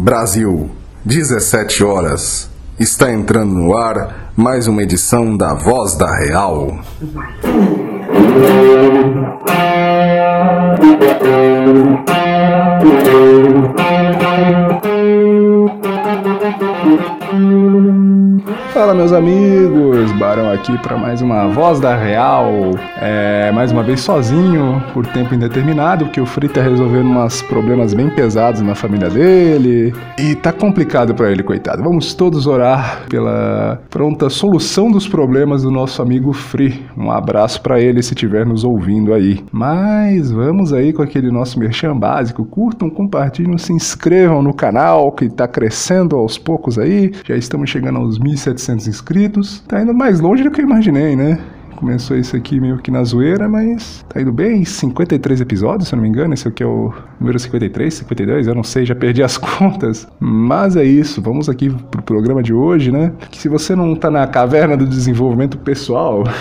Brasil, 17 horas. Está entrando no ar mais uma edição da Voz da Real. Fala meus amigos, Barão aqui para mais uma Voz da Real, é, mais uma vez sozinho por tempo indeterminado, porque o Free tá resolvendo uns problemas bem pesados na família dele e tá complicado para ele, coitado. Vamos todos orar pela pronta solução dos problemas do nosso amigo Free. Um abraço para ele se estiver nos ouvindo aí. Mas vamos aí com aquele nosso merchan básico, curtam, compartilhem, se inscrevam no canal que tá crescendo aos poucos aí. Já estamos chegando aos 1700 700 inscritos. Tá indo mais longe do que eu imaginei, né? Começou isso aqui meio que na zoeira, mas tá indo bem. 53 episódios, se eu não me engano. Esse aqui é o número 53, 52, eu não sei, já perdi as contas. Mas é isso, vamos aqui pro programa de hoje, né? Que se você não tá na caverna do desenvolvimento pessoal.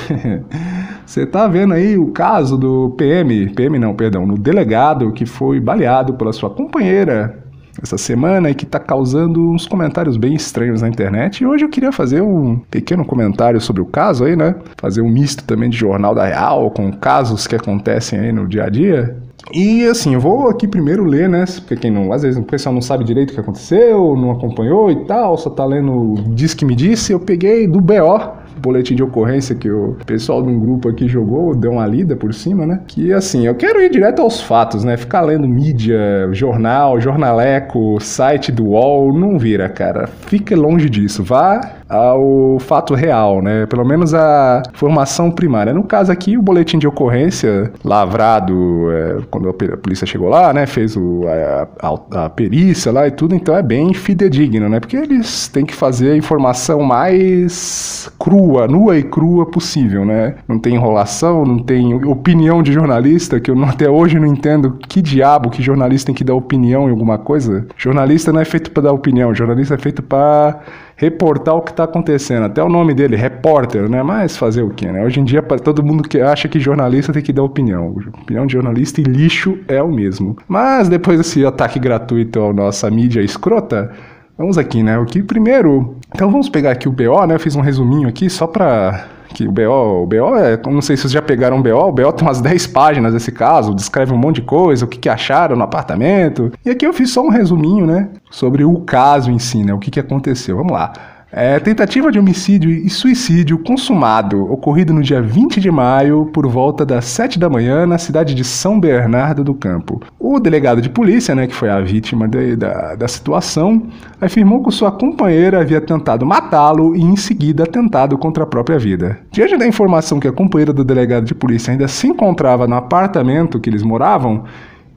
Você tá vendo aí o caso do PM, PM não, perdão, no delegado que foi baleado pela sua companheira essa semana e que está causando uns comentários bem estranhos na internet. E hoje eu queria fazer um pequeno comentário sobre o caso aí, né? Fazer um misto também de jornal da Real com casos que acontecem aí no dia a dia. E assim, eu vou aqui primeiro ler, né? Porque quem não, às vezes o pessoal não sabe direito o que aconteceu, não acompanhou e tal, só tá lendo diz que me disse, eu peguei do BO, boletim de ocorrência que o pessoal de um grupo aqui jogou, deu uma lida por cima, né? Que assim, eu quero ir direto aos fatos, né? Ficar lendo mídia, jornal, jornaleco, site do UOL, não vira, cara. Fique longe disso. Vá ao fato real, né? Pelo menos a informação primária. No caso aqui, o boletim de ocorrência lavrado é, quando a polícia chegou lá, né? Fez o, a, a, a, perícia lá e tudo, então é bem fidedigno, né? Porque eles têm que fazer a informação mais crua, nua e crua possível, né? Não tem enrolação, não tem opinião de jornalista, que eu até hoje não entendo que diabo que jornalista tem que dar opinião em alguma coisa. Jornalista não é feito para dar opinião, jornalista é feito para reportar o que está acontecendo. Até o nome dele, repórter, né? Mas fazer o quê, né? Hoje em dia, todo mundo que acha que jornalista tem que dar opinião. Opinião de jornalista e lixo é o mesmo. Mas depois desse ataque gratuito à nossa mídia escrota, vamos aqui, né? O que primeiro... Então vamos pegar aqui o BO, né? Eu fiz um resuminho aqui só para que o BO, o BO é, não sei se vocês já pegaram o BO, o BO tem umas 10 páginas desse caso, descreve um monte de coisa, o que, que acharam no apartamento. E aqui eu fiz só um resuminho, né, sobre o caso em si, né, o que, que aconteceu. Vamos lá. É, tentativa de homicídio e suicídio consumado, ocorrido no dia 20 de maio, por volta das 7 da manhã, na cidade de São Bernardo do Campo. O delegado de polícia, né, que foi a vítima de, da, da situação, afirmou que sua companheira havia tentado matá-lo e, em seguida, tentado contra a própria vida. Diante da informação que a companheira do delegado de polícia ainda se encontrava no apartamento que eles moravam,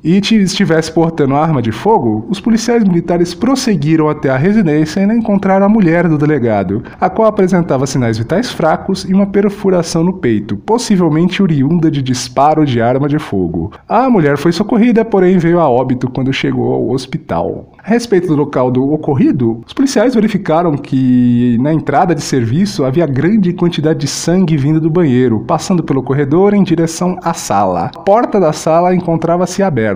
e estivesse portando arma de fogo, os policiais militares prosseguiram até a residência e não encontraram a mulher do delegado, a qual apresentava sinais vitais fracos e uma perfuração no peito, possivelmente oriunda de disparo de arma de fogo. A mulher foi socorrida, porém veio a óbito quando chegou ao hospital. A respeito do local do ocorrido, os policiais verificaram que na entrada de serviço havia grande quantidade de sangue vindo do banheiro, passando pelo corredor em direção à sala. A porta da sala encontrava-se aberta,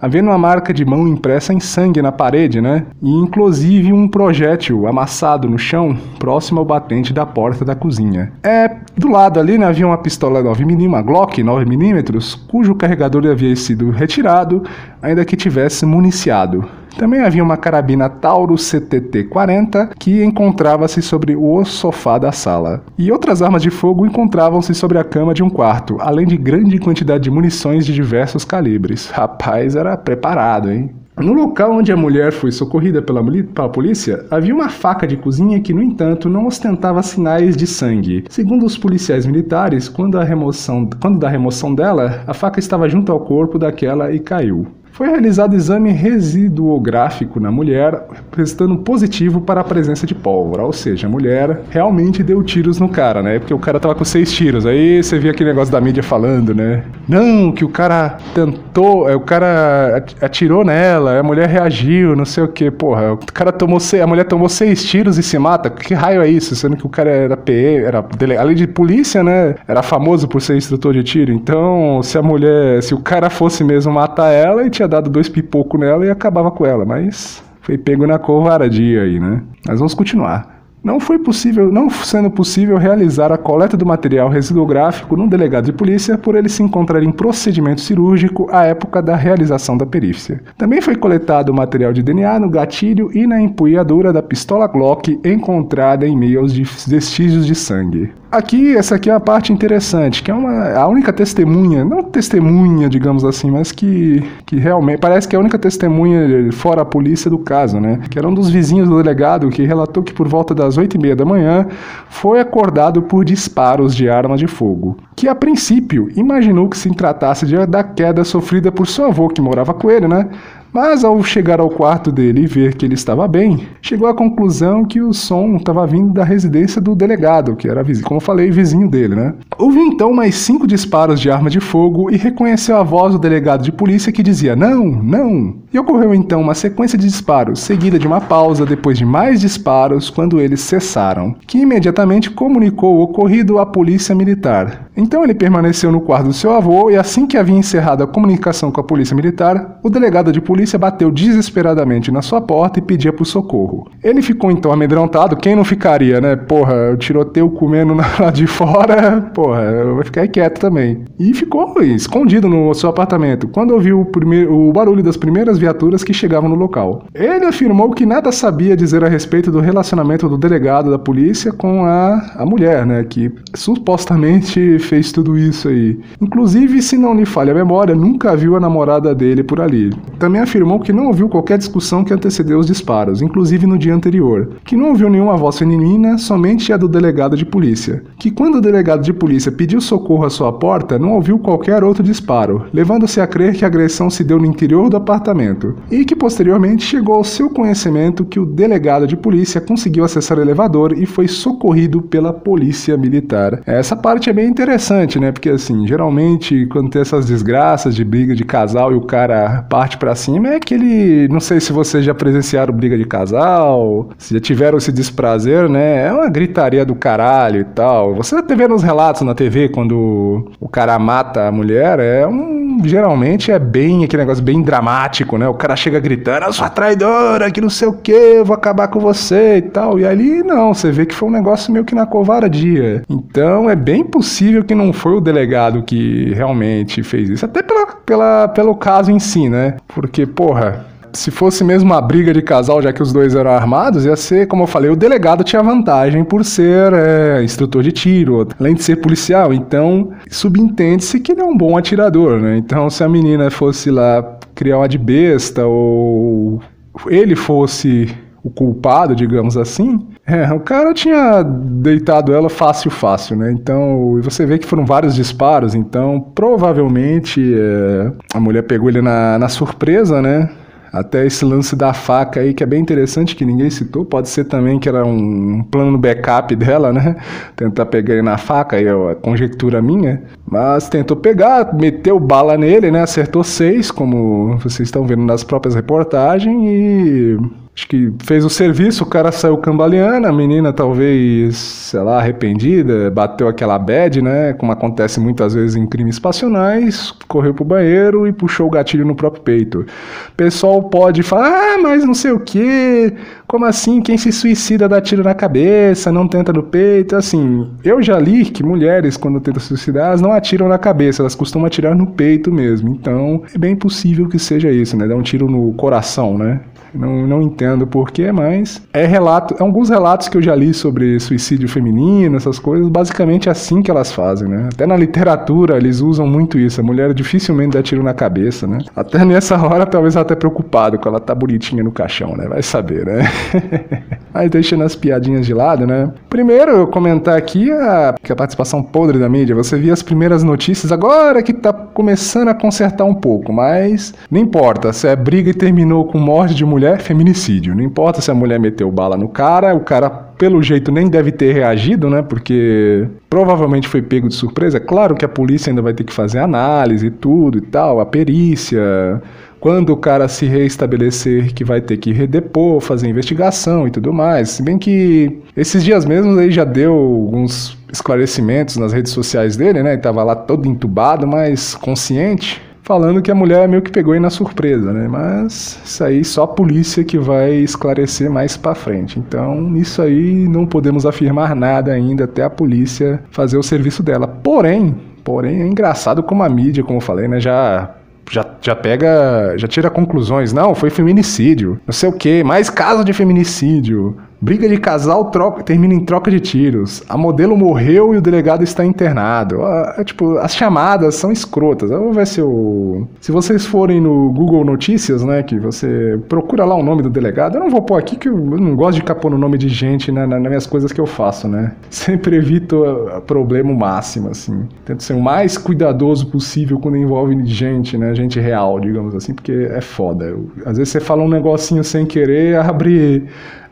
havendo uma marca de mão impressa em sangue na parede, né? E inclusive um projétil amassado no chão, próximo ao batente da porta da cozinha. É, do lado ali né, havia uma pistola 9mm, uma Glock 9mm, cujo carregador havia sido retirado, ainda que tivesse municiado. Também havia uma carabina Taurus CTT-40 que encontrava-se sobre o sofá da sala. E outras armas de fogo encontravam-se sobre a cama de um quarto, além de grande quantidade de munições de diversos calibres. Rapaz, era preparado, hein? No local onde a mulher foi socorrida pela, pela, polícia, havia uma faca de cozinha que, no entanto, não ostentava sinais de sangue. Segundo os policiais militares, quando, remoção, quando da remoção dela, a faca estava junto ao corpo daquela e caiu. Foi realizado exame residuográfico na mulher, restando positivo para a presença de pólvora, ou seja, a mulher realmente deu tiros no cara, né? Porque o cara tava com seis tiros. Aí você via aquele negócio da mídia falando, né? Não, que o cara tentou, é, o cara atirou nela, a mulher reagiu, não sei o que. Porra, o cara tomou seis, a mulher tomou seis tiros e se mata. Que raio é isso? Sendo que o cara era PE, era além de polícia, né? Era famoso por ser instrutor de tiro. Então, se a mulher, se o cara fosse mesmo matar ela, e tinha dado dois pipocos nela e acabava com ela, mas foi pego na covardia aí, né? Mas vamos continuar. Não foi possível, não sendo possível realizar a coleta do material residográfico no delegado de polícia por ele se encontrar em procedimento cirúrgico à época da realização da perícia. Também foi coletado o material de DNA no gatilho e na empunhadura da pistola Glock encontrada em meio aos vestígios de sangue. Aqui, essa aqui é a parte interessante, que é uma, a única testemunha, não testemunha, digamos assim, mas que, que realmente parece que é a única testemunha fora a polícia do caso, né? Que era um dos vizinhos do delegado que relatou que por volta das oito e meia da manhã foi acordado por disparos de arma de fogo, que a princípio imaginou que se tratasse de, da queda sofrida por seu avô que morava com ele, né? Mas ao chegar ao quarto dele e ver que ele estava bem, chegou à conclusão que o som estava vindo da residência do delegado, que era, como eu falei, vizinho dele, né? Ouviu então mais cinco disparos de arma de fogo e reconheceu a voz do delegado de polícia que dizia não, não. E ocorreu então uma sequência de disparos, seguida de uma pausa depois de mais disparos quando eles cessaram, que imediatamente comunicou o ocorrido à polícia militar. Então ele permaneceu no quarto do seu avô e assim que havia encerrado a comunicação com a polícia militar, o delegado de polícia bateu desesperadamente na sua porta e pedia por socorro. Ele ficou então amedrontado, quem não ficaria, né? Porra, o tiroteio comendo lá de fora, porra, eu vou ficar quieto também. E ficou escondido no seu apartamento quando ouviu o, primeiro, o barulho das primeiras viaturas que chegavam no local. Ele afirmou que nada sabia dizer a respeito do relacionamento do delegado da polícia com a, a mulher, né? Que supostamente fez tudo isso aí. Inclusive, se não lhe falha a memória, nunca viu a namorada dele por ali. Também afirmou que não ouviu qualquer discussão que antecedeu os disparos, inclusive no dia anterior, que não ouviu nenhuma voz feminina, somente a do delegado de polícia, que quando o delegado de polícia pediu socorro à sua porta, não ouviu qualquer outro disparo, levando-se a crer que a agressão se deu no interior do apartamento, e que posteriormente chegou ao seu conhecimento que o delegado de polícia conseguiu acessar o elevador e foi socorrido pela polícia militar. Essa parte é bem interessante né? Porque assim, geralmente quando tem essas desgraças de briga de casal e o cara parte para cima, é aquele. Não sei se vocês já presenciaram briga de casal, se já tiveram esse desprazer, né? É uma gritaria do caralho e tal. Você até vê nos relatos na TV quando o cara mata a mulher, é um. Geralmente é bem aquele negócio bem dramático, né? O cara chega gritando, eu sou traidora, que não sei o que, vou acabar com você e tal. E ali não, você vê que foi um negócio meio que na covardia. Então é bem possível que não foi o delegado que realmente fez isso. Até pela, pela, pelo caso em si, né? Porque, porra, se fosse mesmo uma briga de casal, já que os dois eram armados, ia ser, como eu falei, o delegado tinha vantagem por ser é, instrutor de tiro, além de ser policial. Então, subentende-se que ele é um bom atirador, né? Então, se a menina fosse lá criar uma de besta ou ele fosse o culpado, digamos assim, é, o cara tinha deitado ela fácil, fácil, né? Então, você vê que foram vários disparos, então provavelmente é, a mulher pegou ele na, na surpresa, né? Até esse lance da faca aí, que é bem interessante, que ninguém citou. Pode ser também que era um plano backup dela, né? Tentar pegar ele na faca, aí é conjectura minha. Mas tentou pegar, meteu bala nele, né? Acertou seis, como vocês estão vendo nas próprias reportagens, e Acho que fez o serviço, o cara saiu cambaleando, a menina talvez, sei lá, arrependida, bateu aquela bad, né? Como acontece muitas vezes em crimes passionais, correu pro banheiro e puxou o gatilho no próprio peito. O pessoal pode falar, ah, mas não sei o que, como assim? Quem se suicida dá tiro na cabeça, não tenta no peito? Assim, eu já li que mulheres, quando tentam suicidar, elas não atiram na cabeça, elas costumam atirar no peito mesmo. Então, é bem possível que seja isso, né? Dar um tiro no coração, né? Não, não entendo porquê, mas é relato, é alguns relatos que eu já li sobre suicídio feminino, essas coisas, basicamente é assim que elas fazem, né? Até na literatura eles usam muito isso. A mulher dificilmente dá tiro na cabeça, né? Até nessa hora talvez ela até preocupado com ela tá bonitinha no caixão, né? Vai saber, né? Mas deixando as piadinhas de lado, né? Primeiro eu comentar aqui a, que a participação podre da mídia. Você via as primeiras notícias agora que tá começando a consertar um pouco, mas não importa se é briga e terminou com morte de mulher feminicídio. Não importa se a mulher meteu bala no cara, o cara, pelo jeito, nem deve ter reagido, né? Porque provavelmente foi pego de surpresa. Claro que a polícia ainda vai ter que fazer análise e tudo e tal, a perícia. Quando o cara se reestabelecer, que vai ter que redepor, fazer investigação e tudo mais. Se bem que esses dias mesmo ele já deu alguns esclarecimentos nas redes sociais dele, né? Ele tava lá todo entubado, mas consciente falando que a mulher meio que pegou aí na surpresa, né? Mas isso aí só a polícia que vai esclarecer mais para frente. Então, isso aí não podemos afirmar nada ainda até a polícia fazer o serviço dela. Porém, porém é engraçado como a mídia, como eu falei, né, já já, já pega, já tira conclusões. Não, foi feminicídio, não sei o que, mais caso de feminicídio. Briga de casal troca, termina em troca de tiros. A modelo morreu e o delegado está internado. É, tipo, as chamadas são escrotas. Vamos ver se o. Se vocês forem no Google Notícias, né? Que você procura lá o nome do delegado. Eu não vou pôr aqui que eu não gosto de capor no nome de gente na, nas minhas coisas que eu faço, né? Sempre evito problema máximo, assim. Tento ser o mais cuidadoso possível quando envolve gente, né? Gente real, digamos assim, porque é foda. Eu, às vezes você fala um negocinho sem querer, abre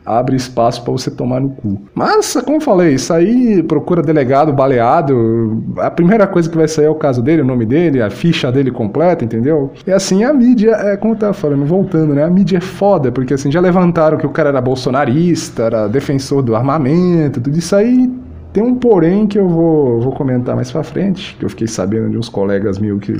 abre espaço para você tomar no cu. Mas, como eu falei, isso aí procura delegado baleado. A primeira coisa que vai sair é o caso dele, o nome dele, a ficha dele completa, entendeu? E assim, a mídia, é como eu tava falando, voltando, né? A mídia é foda, porque assim, já levantaram que o cara era bolsonarista, era defensor do armamento, tudo isso aí tem um porém que eu vou, vou comentar mais pra frente, que eu fiquei sabendo de uns colegas meus que.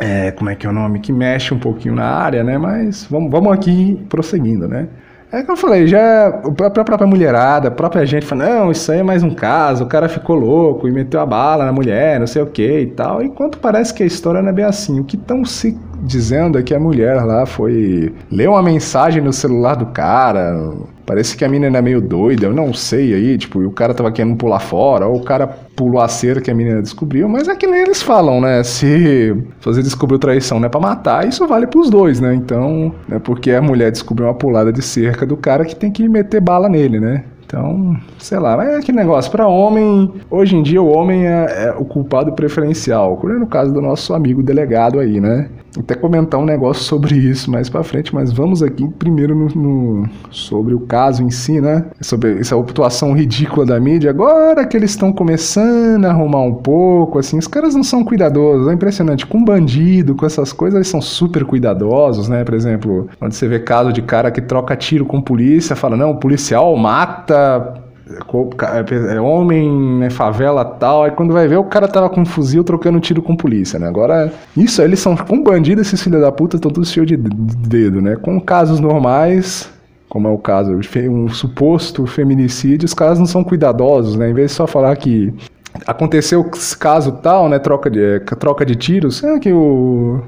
É, como é que é o nome? Que mexe um pouquinho na área, né? Mas vamos, vamos aqui prosseguindo, né? É que eu falei, já a própria mulherada, a própria gente fala, não, isso aí é mais um caso, o cara ficou louco e meteu a bala na mulher, não sei o que e tal. Enquanto parece que a história não é bem assim. O que estão se dizendo é que a mulher lá foi ler uma mensagem no celular do cara. Parece que a menina é meio doida, eu não sei aí, tipo, o cara tava querendo pular fora, ou o cara pulou a cerca que a menina descobriu, mas é que nem eles falam, né? Se você descobriu traição não é pra matar, isso vale pros dois, né? Então, é porque a mulher descobriu uma pulada de cerca do cara que tem que meter bala nele, né? Então, sei lá, mas é aquele negócio. Para homem, hoje em dia o homem é, é o culpado preferencial. No caso do nosso amigo delegado aí, né? Até comentar um negócio sobre isso mais para frente, mas vamos aqui primeiro no, no, sobre o caso em si, né? Sobre essa atuação ridícula da mídia. Agora que eles estão começando a arrumar um pouco, assim, os caras não são cuidadosos, é impressionante. Com bandido, com essas coisas, eles são super cuidadosos, né? Por exemplo, quando você vê caso de cara que troca tiro com polícia, fala, não, o policial mata é, é homem, né, favela tal, aí quando vai ver o cara tava com um fuzil trocando tiro com polícia, né? Agora, isso, eles são com bandido, esses filhos da puta estão todos cheios de dedo, né? Com casos normais, como é o caso, um suposto feminicídio, os caras não são cuidadosos, né? Em vez de só falar que aconteceu caso tal, né? Troca de, troca de tiros, é que o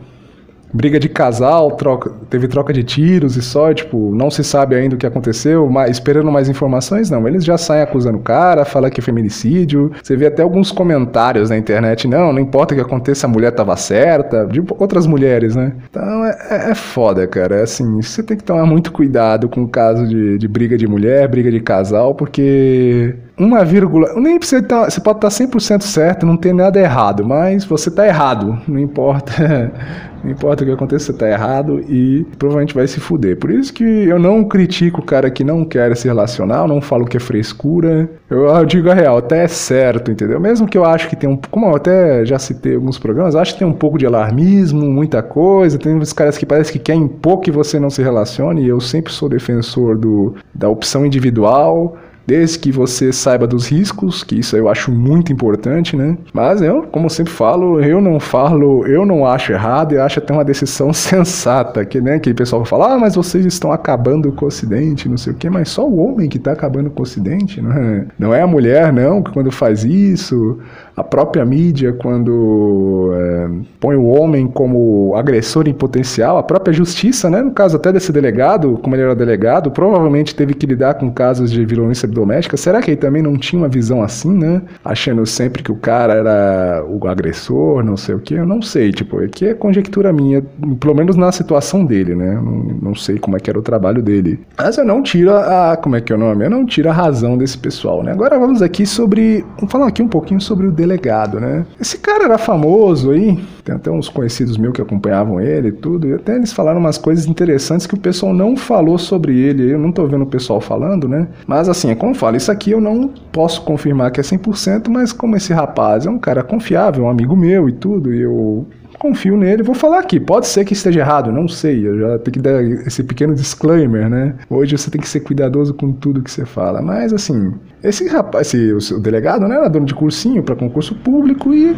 briga de casal, troca, teve troca de tiros e só, tipo, não se sabe ainda o que aconteceu, mas esperando mais informações, não. Eles já saem acusando o cara, fala que é feminicídio. Você vê até alguns comentários na internet, não, não importa o que aconteça, a mulher tava certa, de outras mulheres, né? Então é, é, é foda, cara. É assim, você tem que tomar muito cuidado com o caso de, de briga de mulher, briga de casal, porque uma vírgula, nem precisa tá, você pode estar 100% certo, não tem nada errado, mas você está errado, não importa, não importa o que aconteça, você está errado e provavelmente vai se fuder. Por isso que eu não critico o cara que não quer se relacionar, eu não falo que é frescura, eu, eu digo a real, até é certo, entendeu? Mesmo que eu acho que tem um, como eu até já citei alguns programas, acho que tem um pouco de alarmismo, muita coisa, tem uns caras que parece que querem impor que você não se relacione, e eu sempre sou defensor do, da opção individual, desde que você saiba dos riscos, que isso eu acho muito importante, né? Mas eu, como sempre falo, eu não falo, eu não acho errado, eu acho até uma decisão sensata, que né, que o pessoal fala, ah, mas vocês estão acabando com o Ocidente, não sei o quê, mas só o homem que está acabando com o Ocidente, não é? Não é a mulher, não, que quando faz isso, a própria mídia, quando é, põe o homem como agressor em potencial, a própria justiça, né, no caso até desse delegado, como ele era delegado, provavelmente teve que lidar com casos de violência doméstica. Será que ele também não tinha uma visão assim, né? Achando sempre que o cara era o agressor, não sei o que, eu não sei, tipo, aqui é conjectura minha, pelo menos na situação dele, né? Não, não sei como é que era o trabalho dele. Mas eu não tiro a, como é que é o nome? Eu não tiro a razão desse pessoal, né? Agora vamos aqui sobre, vamos falar aqui um pouquinho sobre o delegado, né? Esse cara era famoso aí, tem até uns conhecidos meus que acompanhavam ele e tudo, e até eles falaram umas coisas interessantes que o pessoal não falou sobre ele. Eu não tô vendo o pessoal falando, né? Mas assim, é como eu falo, isso aqui eu não posso confirmar que é 100%, mas como esse rapaz é um cara confiável, um amigo meu e tudo, e eu confio nele, vou falar aqui. Pode ser que esteja errado, não sei. Eu já tenho que dar esse pequeno disclaimer, né? Hoje você tem que ser cuidadoso com tudo que você fala. Mas assim, esse rapaz, esse, o delegado, né, era dono de cursinho para concurso público e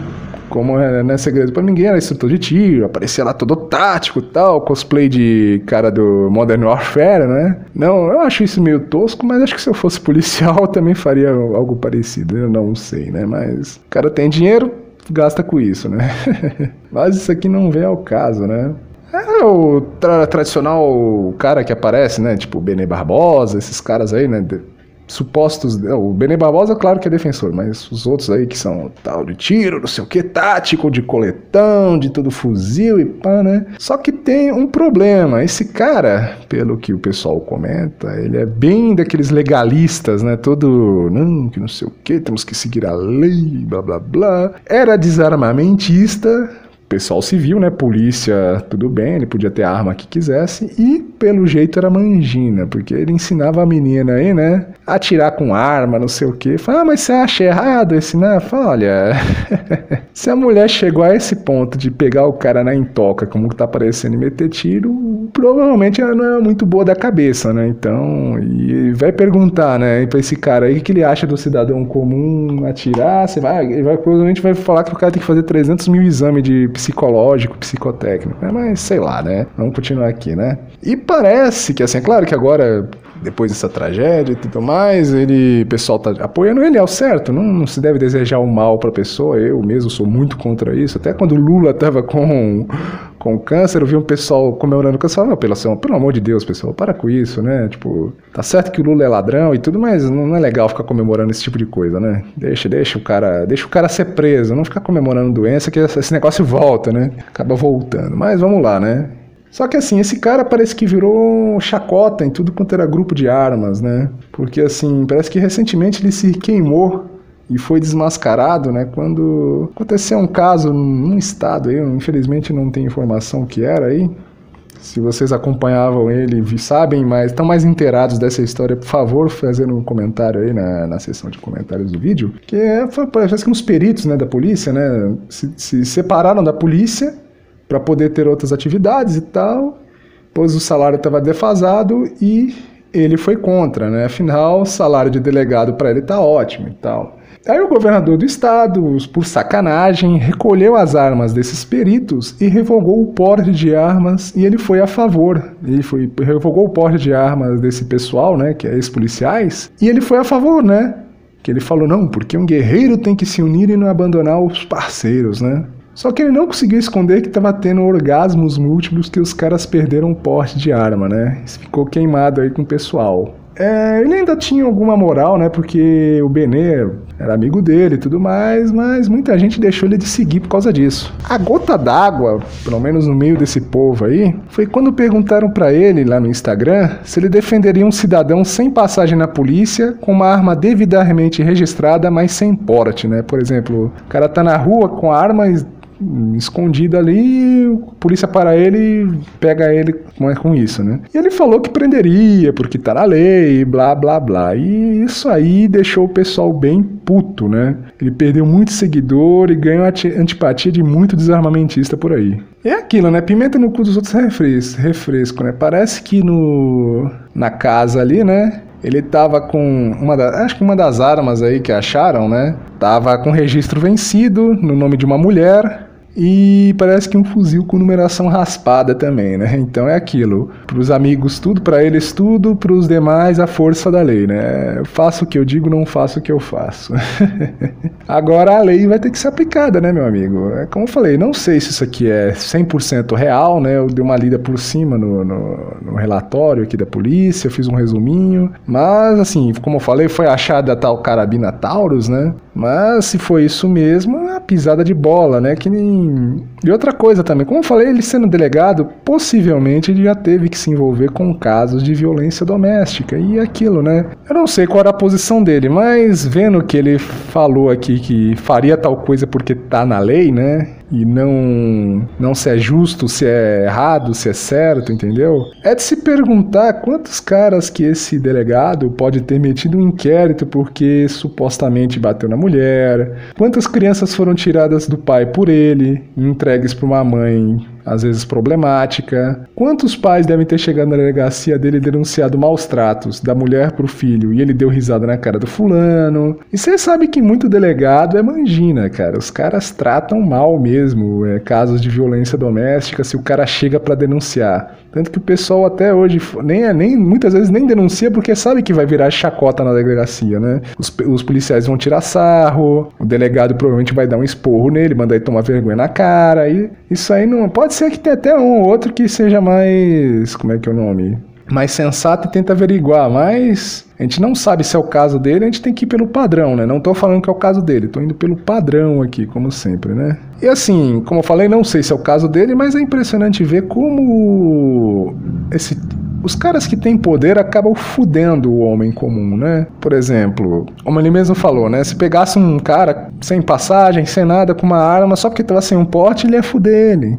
como não é segredo pra ninguém, era instrutor de tiro, aparecia lá todo tático tal, cosplay de cara do Modern Warfare, né? Não, eu acho isso meio tosco, mas acho que se eu fosse policial eu também faria algo parecido, eu não sei, né? Mas o cara tem dinheiro, gasta com isso, né? mas isso aqui não vem ao caso, né? É o tra tradicional cara que aparece, né? Tipo Benê Barbosa, esses caras aí, né? Supostos. O Benê Barbosa, claro que é defensor, mas os outros aí que são tal de tiro, não sei o que, tático, de coletão, de todo fuzil e pá, né? Só que tem um problema. Esse cara, pelo que o pessoal comenta, ele é bem daqueles legalistas, né? Todo. Não, que não sei o que, temos que seguir a lei, blá blá blá. Era desarmamentista pessoal civil, né? Polícia, tudo bem, ele podia ter a arma que quisesse. E pelo jeito era mangina, porque ele ensinava a menina aí, né? Atirar com arma, não sei o quê. Fala, ah, mas você acha errado esse, né? Fala, olha. se a mulher chegou a esse ponto de pegar o cara na intoca, como tá parecendo, e meter tiro, provavelmente ela não é muito boa da cabeça, né? Então, e vai perguntar, né, pra esse cara aí o que ele acha do cidadão comum atirar. Você vai, ele vai, provavelmente vai falar que o cara tem que fazer 300 mil exames de psicológico, psicotécnico. Né? Mas sei lá, né? Vamos continuar aqui, né? E parece que, assim, é claro que agora depois dessa tragédia e tudo mais, ele, o pessoal tá apoiando ele ao certo, não, não se deve desejar o mal para a pessoa, eu mesmo sou muito contra isso, até quando o Lula tava com, com câncer, eu vi um pessoal comemorando o câncer, falava, pelo, pelo amor de Deus, pessoal, para com isso, né, tipo, tá certo que o Lula é ladrão e tudo, mas não é legal ficar comemorando esse tipo de coisa, né, deixa, deixa o cara, deixa o cara ser preso, não ficar comemorando doença que esse negócio volta, né, acaba voltando, mas vamos lá, né, só que assim, esse cara parece que virou chacota em tudo quanto era grupo de armas, né? Porque assim, parece que recentemente ele se queimou e foi desmascarado, né? Quando aconteceu um caso num estado aí, infelizmente não tem informação o que era aí. Se vocês acompanhavam ele, sabem mais, estão mais inteirados dessa história, por favor, fazendo um comentário aí na, na seção de comentários do vídeo. Que é, parece que uns peritos né, da polícia, né? Se, se separaram da polícia para poder ter outras atividades e tal, pois o salário estava defasado e ele foi contra, né? Afinal, o salário de delegado para ele tá ótimo e tal. Aí o governador do estado, por sacanagem, recolheu as armas desses peritos e revogou o porte de armas e ele foi a favor. Ele foi, revogou o porte de armas desse pessoal, né, que é ex-policiais, e ele foi a favor, né? Que ele falou, não, porque um guerreiro tem que se unir e não abandonar os parceiros, né? Só que ele não conseguiu esconder que estava tendo orgasmos múltiplos que os caras perderam o porte de arma, né? Isso ficou queimado aí com o pessoal. É, ele ainda tinha alguma moral, né? Porque o Benê era amigo dele e tudo mais, mas muita gente deixou ele de seguir por causa disso. A gota d'água, pelo menos no meio desse povo aí, foi quando perguntaram para ele lá no Instagram se ele defenderia um cidadão sem passagem na polícia com uma arma devidamente registrada, mas sem porte, né? Por exemplo, o cara tá na rua com a arma escondido ali, a polícia para ele e pega ele com, com isso, né? E ele falou que prenderia, porque tá na lei, blá blá blá. E isso aí deixou o pessoal bem puto, né? Ele perdeu muito seguidor e ganhou antipatia de muito desarmamentista por aí. É aquilo, né? Pimenta no cu dos outros é refresco, refresco, né? Parece que no na casa ali, né? Ele tava com uma da, acho que uma das armas aí que acharam, né? Tava com registro vencido no nome de uma mulher e parece que um fuzil com numeração raspada também, né? Então é aquilo. Para os amigos tudo, para eles tudo, para os demais a força da lei, né? Eu faço o que eu digo, não faço o que eu faço. Agora a lei vai ter que ser aplicada, né, meu amigo? É como eu falei, não sei se isso aqui é 100% real, né? Eu dei uma lida por cima no, no, no relatório aqui da polícia, fiz um resuminho, mas assim, como eu falei, foi achada a tal carabina Taurus, né? Mas se foi isso mesmo, é uma pisada de bola, né? Que nem. E outra coisa também, como eu falei, ele sendo delegado, possivelmente ele já teve que se envolver com casos de violência doméstica e aquilo, né? Eu não sei qual era a posição dele, mas vendo que ele falou aqui que faria tal coisa porque tá na lei, né? E não não se é justo, se é errado, se é certo, entendeu? É de se perguntar quantos caras que esse delegado pode ter metido um inquérito porque supostamente bateu na mulher, quantas crianças foram tiradas do pai por ele, entregues para uma mãe às vezes problemática. Quantos pais devem ter chegado na delegacia dele denunciado maus tratos da mulher pro filho e ele deu risada na cara do fulano? E você sabe que muito delegado é mangina, cara. Os caras tratam mal mesmo, é, casos de violência doméstica, se o cara chega para denunciar. Tanto que o pessoal até hoje nem, é, nem muitas vezes nem denuncia porque sabe que vai virar chacota na delegacia, né? Os, os policiais vão tirar sarro, o delegado provavelmente vai dar um esporro nele, mandar ele tomar vergonha na cara. E isso aí não. Pode ser que tenha até um ou outro que seja mais. Como é que é o nome? Mais sensato e tenta averiguar, mas a gente não sabe se é o caso dele, a gente tem que ir pelo padrão, né? Não tô falando que é o caso dele, tô indo pelo padrão aqui, como sempre, né? E assim, como eu falei, não sei se é o caso dele, mas é impressionante ver como esse os caras que têm poder acabam fudendo o homem comum, né? Por exemplo, como ele mesmo falou, né? Se pegasse um cara sem passagem, sem nada, com uma arma, só porque tava sem um porte, ele ia fuder ele.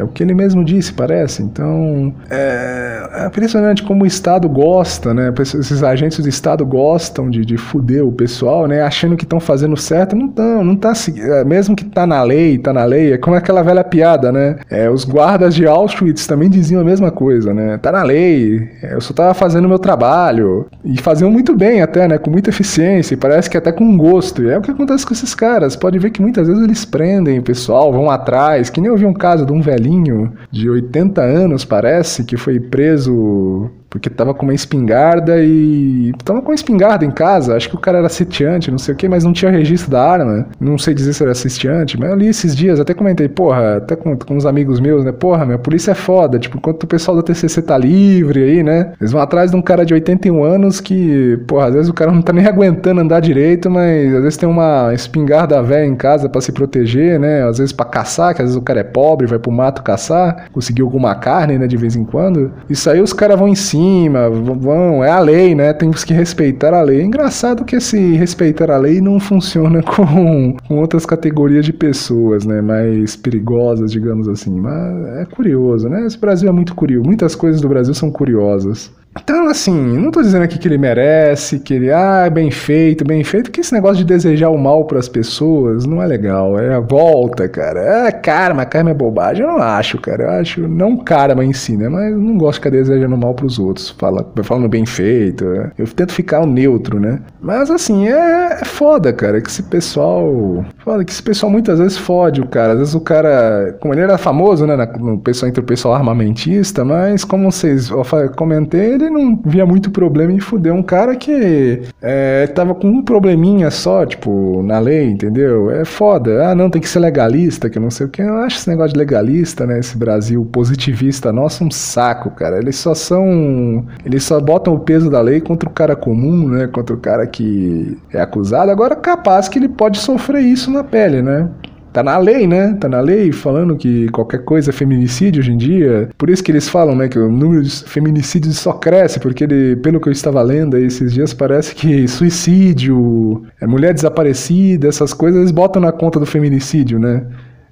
É o que ele mesmo disse, parece. Então, é, é impressionante como o Estado gosta, né? Esses agentes do Estado gostam de, de fuder o pessoal, né? Achando que estão fazendo certo. Não estão, não tá é, Mesmo que tá na lei, tá na lei. É como aquela velha piada, né? É, os guardas de Auschwitz também diziam a mesma coisa, né? Tá na lei, é, eu só tava fazendo o meu trabalho. E faziam muito bem até, né? Com muita eficiência. E parece que até com gosto. E é o que acontece com esses caras. Pode ver que muitas vezes eles prendem o pessoal, vão atrás. Que nem eu vi um caso de um velhinho velhinho de 80 anos, parece, que foi preso porque tava com uma espingarda e. Tava com uma espingarda em casa. Acho que o cara era sitiante, não sei o que, mas não tinha registro da arma. Não sei dizer se era sitiante, mas eu li esses dias, até comentei, porra, até com, com uns amigos meus, né? Porra, minha polícia é foda. Tipo, enquanto o pessoal da TCC tá livre aí, né? Eles vão atrás de um cara de 81 anos que, porra, às vezes o cara não tá nem aguentando andar direito, mas às vezes tem uma espingarda velha em casa para se proteger, né? Às vezes para caçar, que às vezes o cara é pobre, vai pro mato caçar, conseguir alguma carne, né? De vez em quando. Isso aí os caras vão em cima cima, vão, é a lei, né? Temos que respeitar a lei. É engraçado que esse respeitar a lei não funciona com, com outras categorias de pessoas, né? Mais perigosas, digamos assim. Mas é curioso, né? Esse Brasil é muito curioso. Muitas coisas do Brasil são curiosas. Então, assim, não tô dizendo aqui que ele merece, que ele, ah, bem feito, bem feito, que esse negócio de desejar o mal para as pessoas não é legal. É a volta, cara. É karma, karma é bobagem. Eu não acho, cara. Eu acho, não karma em si, né? Mas não gosto de ficar desejando mal pros outros. Fala, falando bem feito. Eu tento ficar neutro, né? Mas, assim, é, é foda, cara, que esse pessoal. Foda que esse pessoal muitas vezes fode o cara. Às vezes o cara. Como ele era famoso, né? No pessoal, entre o pessoal armamentista, mas como vocês. Eu comentei, ele não via muito problema em fuder um cara que é, tava com um probleminha só, tipo, na lei, entendeu? É foda. Ah, não, tem que ser legalista, que não sei o que. Eu acho esse negócio de legalista, né? Esse Brasil positivista, nossa, um saco, cara. Eles só são. Eles só botam o peso da lei contra o cara comum, né? Contra o cara que é acusado. Agora, capaz que ele pode sofrer isso na pele, né? Tá na lei, né? Tá na lei falando que qualquer coisa é feminicídio hoje em dia. Por isso que eles falam, né, que o número de feminicídios só cresce, porque ele, pelo que eu estava lendo esses dias, parece que suicídio, é mulher desaparecida, essas coisas eles botam na conta do feminicídio, né?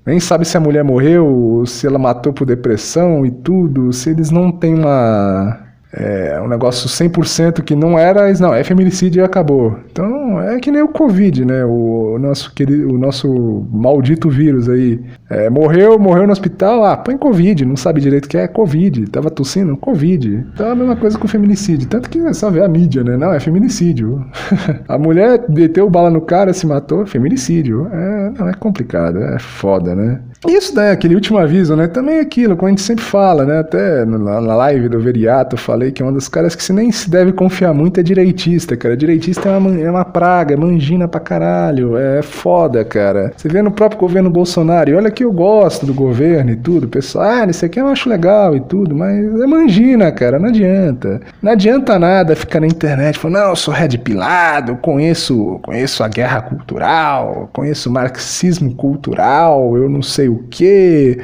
Nem sabe se a mulher morreu, se ela matou por depressão e tudo, se eles não têm uma é um negócio 100% que não era, não, é feminicídio e acabou. Então é que nem o Covid, né? O nosso, querido, o nosso maldito vírus aí. É, morreu, morreu no hospital, ah, põe Covid, não sabe direito o que é Covid. Tava tossindo? Covid. Então é a mesma coisa com o feminicídio. Tanto que é só ver a mídia, né? Não, é feminicídio. a mulher deteu bala no cara, se matou, feminicídio. É, não, é complicado, é foda, né? Isso, né? Aquele último aviso, né? Também é aquilo, como a gente sempre fala, né? Até na, live do Veriato eu falei que é um dos caras que se nem se deve confiar muito é direitista, cara. Direitista é uma, é uma praga, é mangina pra caralho. É foda, cara. Você vê no próprio governo Bolsonaro, e olha que eu gosto do governo e tudo. Pessoal, ah, isso aqui eu acho legal e tudo, mas é mangina, cara. Não adianta. Não adianta nada ficar na internet falando, não, eu sou red pilado, conheço, conheço a guerra cultural, conheço o marxismo cultural, eu não sei o que,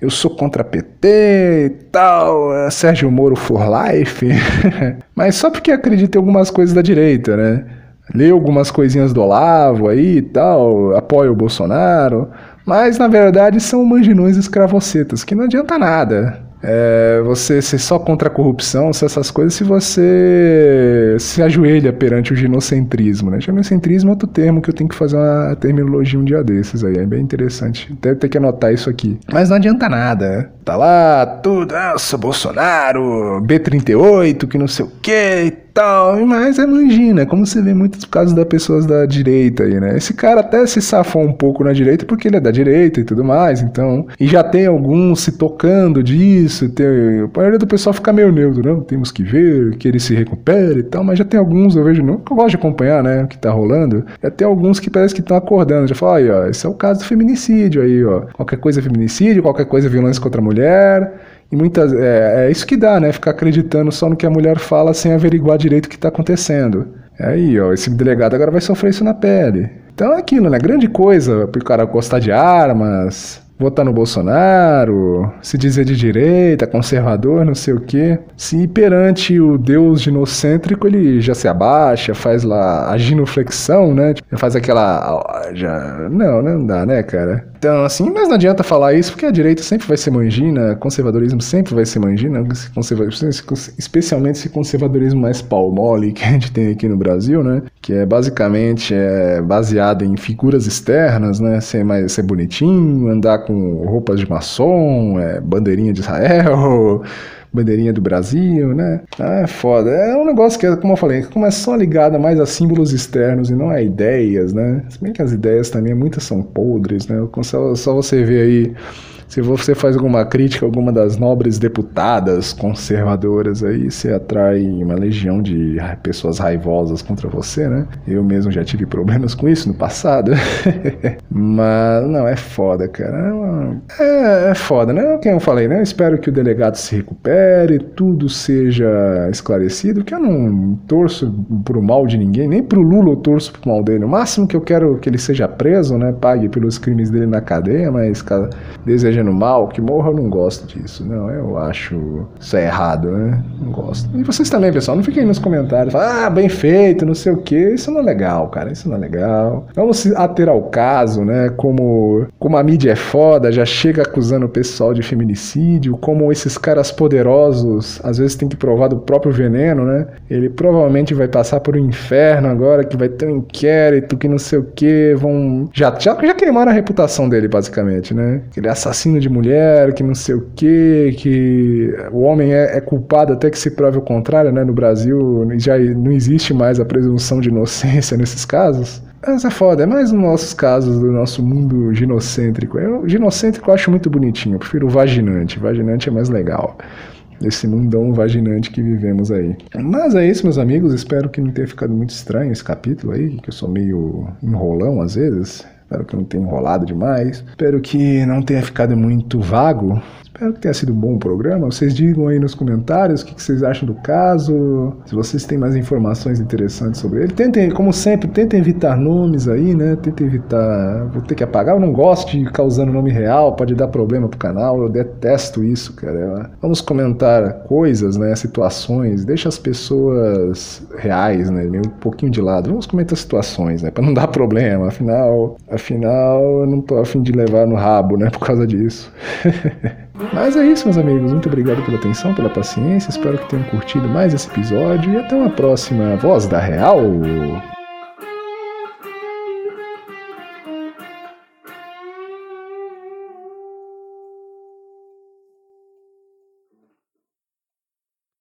eu sou contra PT e tal, é Sérgio Moro for life. Mas só porque acredita em algumas coisas da direita, né? Lê algumas coisinhas do Olavo aí e tal, apoia o Bolsonaro. Mas na verdade são manginões escravocetas, que não adianta nada. É, você ser só contra a corrupção, essas coisas, se você se ajoelha perante o ginocentrismo, né? Ginocentrismo é outro termo que eu tenho que fazer uma terminologia um dia desses aí, é bem interessante. Deve ter que anotar isso aqui. Mas não adianta nada, né? Tá lá, tudo, nossa, Bolsonaro, B38, que não sei o que tal, mas é mangina, como você vê muitos casos das pessoas da direita aí, né? Esse cara até se safou um pouco na direita porque ele é da direita e tudo mais, então. E já tem alguns se tocando disso, tem, a maioria do pessoal fica meio neutro, não? Temos que ver que ele se recupere e tal, mas já tem alguns, eu vejo, não, eu gosto de acompanhar, né? O que tá rolando. Já tem alguns que parece que estão acordando, já falam, aí, ó, esse é o caso do feminicídio aí, ó. Qualquer coisa é feminicídio, qualquer coisa é violência contra a mulher. E muitas. É, é, isso que dá, né? Ficar acreditando só no que a mulher fala sem averiguar direito o que está acontecendo. É aí, ó, esse delegado agora vai sofrer isso na pele. Então é aquilo, né? Grande coisa pro cara gostar de armas, votar no Bolsonaro, se dizer de direita, conservador, não sei o quê. Se perante o Deus ginocêntrico ele já se abaixa, faz lá a ginoflexão, né? Faz aquela. Já... Não, não dá, né, cara? Então, assim, mas não adianta falar isso, porque a direita sempre vai ser mangina, conservadorismo sempre vai ser mangina, especialmente esse conservadorismo mais pau mole que a gente tem aqui no Brasil, né? Que é basicamente é, baseado em figuras externas, né? Ser, mais, ser bonitinho, andar com roupas de maçom, é, bandeirinha de Israel bandeirinha do Brasil, né? Ah, é foda. É um negócio que, como eu falei, como é só ligada mais a símbolos externos e não a ideias, né? Se bem que as ideias também muitas são podres, né? Só, só você ver aí se você faz alguma crítica a alguma das nobres deputadas conservadoras aí, você atrai uma legião de pessoas raivosas contra você, né? Eu mesmo já tive problemas com isso no passado. Mas, não, é foda, cara. É, é foda, né? Como eu falei, né? Eu espero que o delegado se recupere, tudo seja esclarecido, que eu não torço pro mal de ninguém, nem pro Lula eu torço pro mal dele. O máximo que eu quero que ele seja preso, né? Pague pelos crimes dele na cadeia, mas no mal, que morra, eu não gosto disso. Não, eu acho isso é errado, né? Não gosto. E vocês também, pessoal, não fiquem nos comentários, ah, bem feito, não sei o que. Isso não é legal, cara, isso não é legal. Vamos se ater ao caso, né? Como, como a mídia é foda, já chega acusando o pessoal de feminicídio, como esses caras poderosos às vezes tem que provar do próprio veneno, né? Ele provavelmente vai passar por um inferno agora, que vai ter um inquérito, que não sei o que, vão. Já, já, já queimaram a reputação dele, basicamente, né? Ele é assassino de mulher, que não sei o quê, que o homem é, é, culpado até que se prove o contrário, né? No Brasil já não existe mais a presunção de inocência nesses casos. Mas é foda, é mais nos nossos casos do nosso mundo ginocêntrico. Eu, ginocêntrico eu acho muito bonitinho, eu prefiro vaginante. Vaginante é mais legal. Esse mundão vaginante que vivemos aí. Mas é isso, meus amigos. Espero que não tenha ficado muito estranho esse capítulo aí, que eu sou meio enrolão às vezes. Espero que não tenha enrolado demais. Espero que não tenha ficado muito vago. Espero que tenha sido bom programa. Vocês digam aí nos comentários o que, vocês acham do caso, se vocês têm mais informações interessantes sobre ele. Tentem, como sempre, tentem evitar nomes aí, né? Tentem evitar. Vou ter que apagar. Eu não gosto de ficar usando nome real, pode dar problema pro canal. Eu detesto isso, cara. Vamos comentar coisas, né? Situações. Deixa as pessoas reais, né? Meio um pouquinho de lado. Vamos comentar situações, né? Pra não dar problema. Afinal, afinal, eu não tô afim de levar no rabo, né? Por causa disso. Mas é isso, meus amigos. Muito obrigado pela atenção, pela paciência. Espero que tenham curtido mais esse episódio e até uma próxima Voz da Real.